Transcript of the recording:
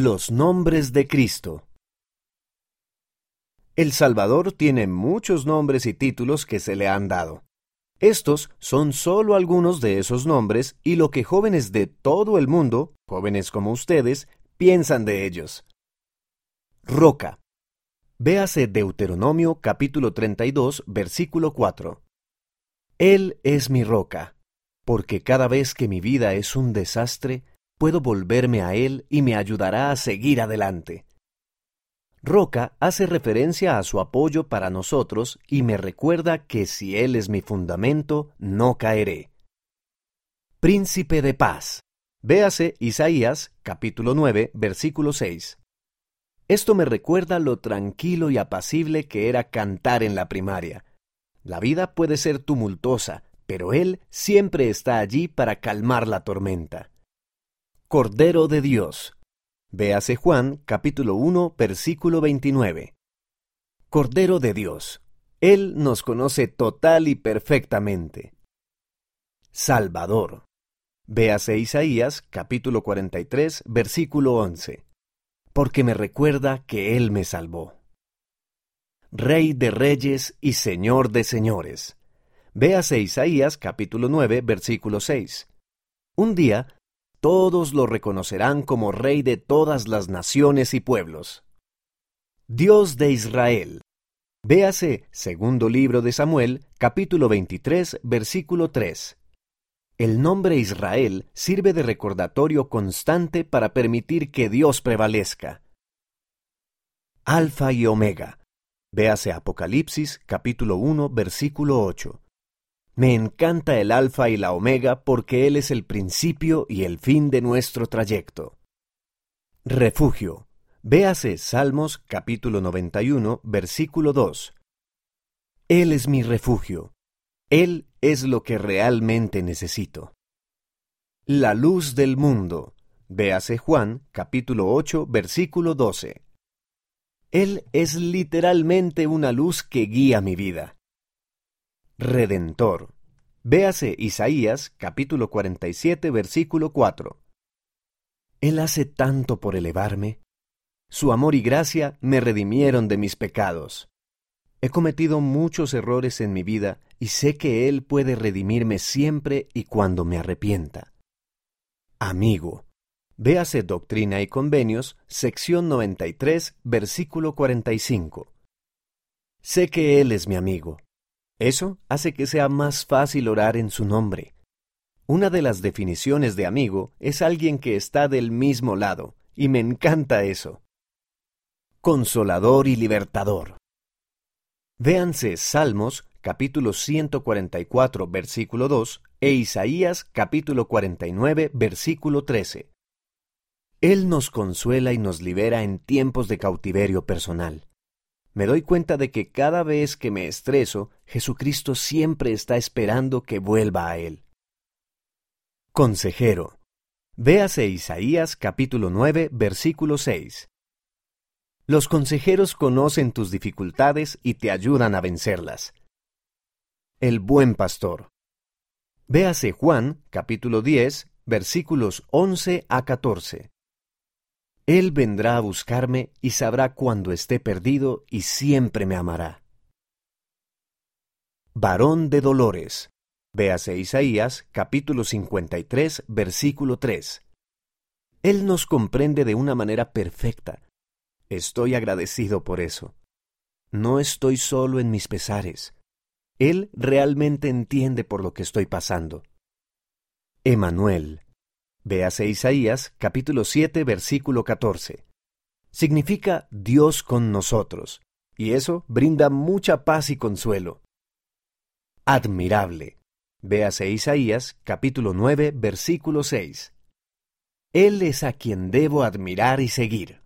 Los nombres de Cristo. El Salvador tiene muchos nombres y títulos que se le han dado. Estos son solo algunos de esos nombres y lo que jóvenes de todo el mundo, jóvenes como ustedes, piensan de ellos. Roca. Véase Deuteronomio capítulo 32, versículo 4. Él es mi roca, porque cada vez que mi vida es un desastre, puedo volverme a Él y me ayudará a seguir adelante. Roca hace referencia a su apoyo para nosotros y me recuerda que si Él es mi fundamento, no caeré. Príncipe de paz. Véase Isaías capítulo 9, versículo 6. Esto me recuerda lo tranquilo y apacible que era cantar en la primaria. La vida puede ser tumultuosa, pero Él siempre está allí para calmar la tormenta. Cordero de Dios. Véase Juan capítulo 1 versículo 29. Cordero de Dios. Él nos conoce total y perfectamente. Salvador. Véase Isaías capítulo 43 versículo 11. Porque me recuerda que Él me salvó. Rey de reyes y Señor de señores. Véase Isaías capítulo 9 versículo 6. Un día todos lo reconocerán como Rey de todas las naciones y pueblos. Dios de Israel. Véase segundo libro de Samuel, capítulo 23, versículo 3. El nombre Israel sirve de recordatorio constante para permitir que Dios prevalezca. Alfa y Omega. Véase Apocalipsis, capítulo 1, versículo 8. Me encanta el alfa y la omega porque Él es el principio y el fin de nuestro trayecto. Refugio. Véase Salmos capítulo 91, versículo 2. Él es mi refugio. Él es lo que realmente necesito. La luz del mundo. Véase Juan capítulo 8, versículo 12. Él es literalmente una luz que guía mi vida. Redentor. Véase Isaías capítulo 47 versículo 4. Él hace tanto por elevarme. Su amor y gracia me redimieron de mis pecados. He cometido muchos errores en mi vida y sé que Él puede redimirme siempre y cuando me arrepienta. Amigo. Véase Doctrina y Convenios, sección 93, versículo 45. Sé que Él es mi amigo. Eso hace que sea más fácil orar en su nombre. Una de las definiciones de amigo es alguien que está del mismo lado, y me encanta eso. Consolador y libertador. Véanse Salmos capítulo 144 versículo 2 e Isaías capítulo 49 versículo 13. Él nos consuela y nos libera en tiempos de cautiverio personal me doy cuenta de que cada vez que me estreso, Jesucristo siempre está esperando que vuelva a Él. Consejero. Véase Isaías capítulo 9, versículo 6. Los consejeros conocen tus dificultades y te ayudan a vencerlas. El buen pastor. Véase Juan capítulo 10, versículos 11 a 14. Él vendrá a buscarme y sabrá cuando esté perdido y siempre me amará. Varón de dolores. Véase Isaías capítulo 53 versículo 3. Él nos comprende de una manera perfecta. Estoy agradecido por eso. No estoy solo en mis pesares. Él realmente entiende por lo que estoy pasando. Emanuel, Véase Isaías capítulo 7 versículo 14. Significa Dios con nosotros, y eso brinda mucha paz y consuelo. Admirable. Véase Isaías capítulo 9 versículo 6. Él es a quien debo admirar y seguir.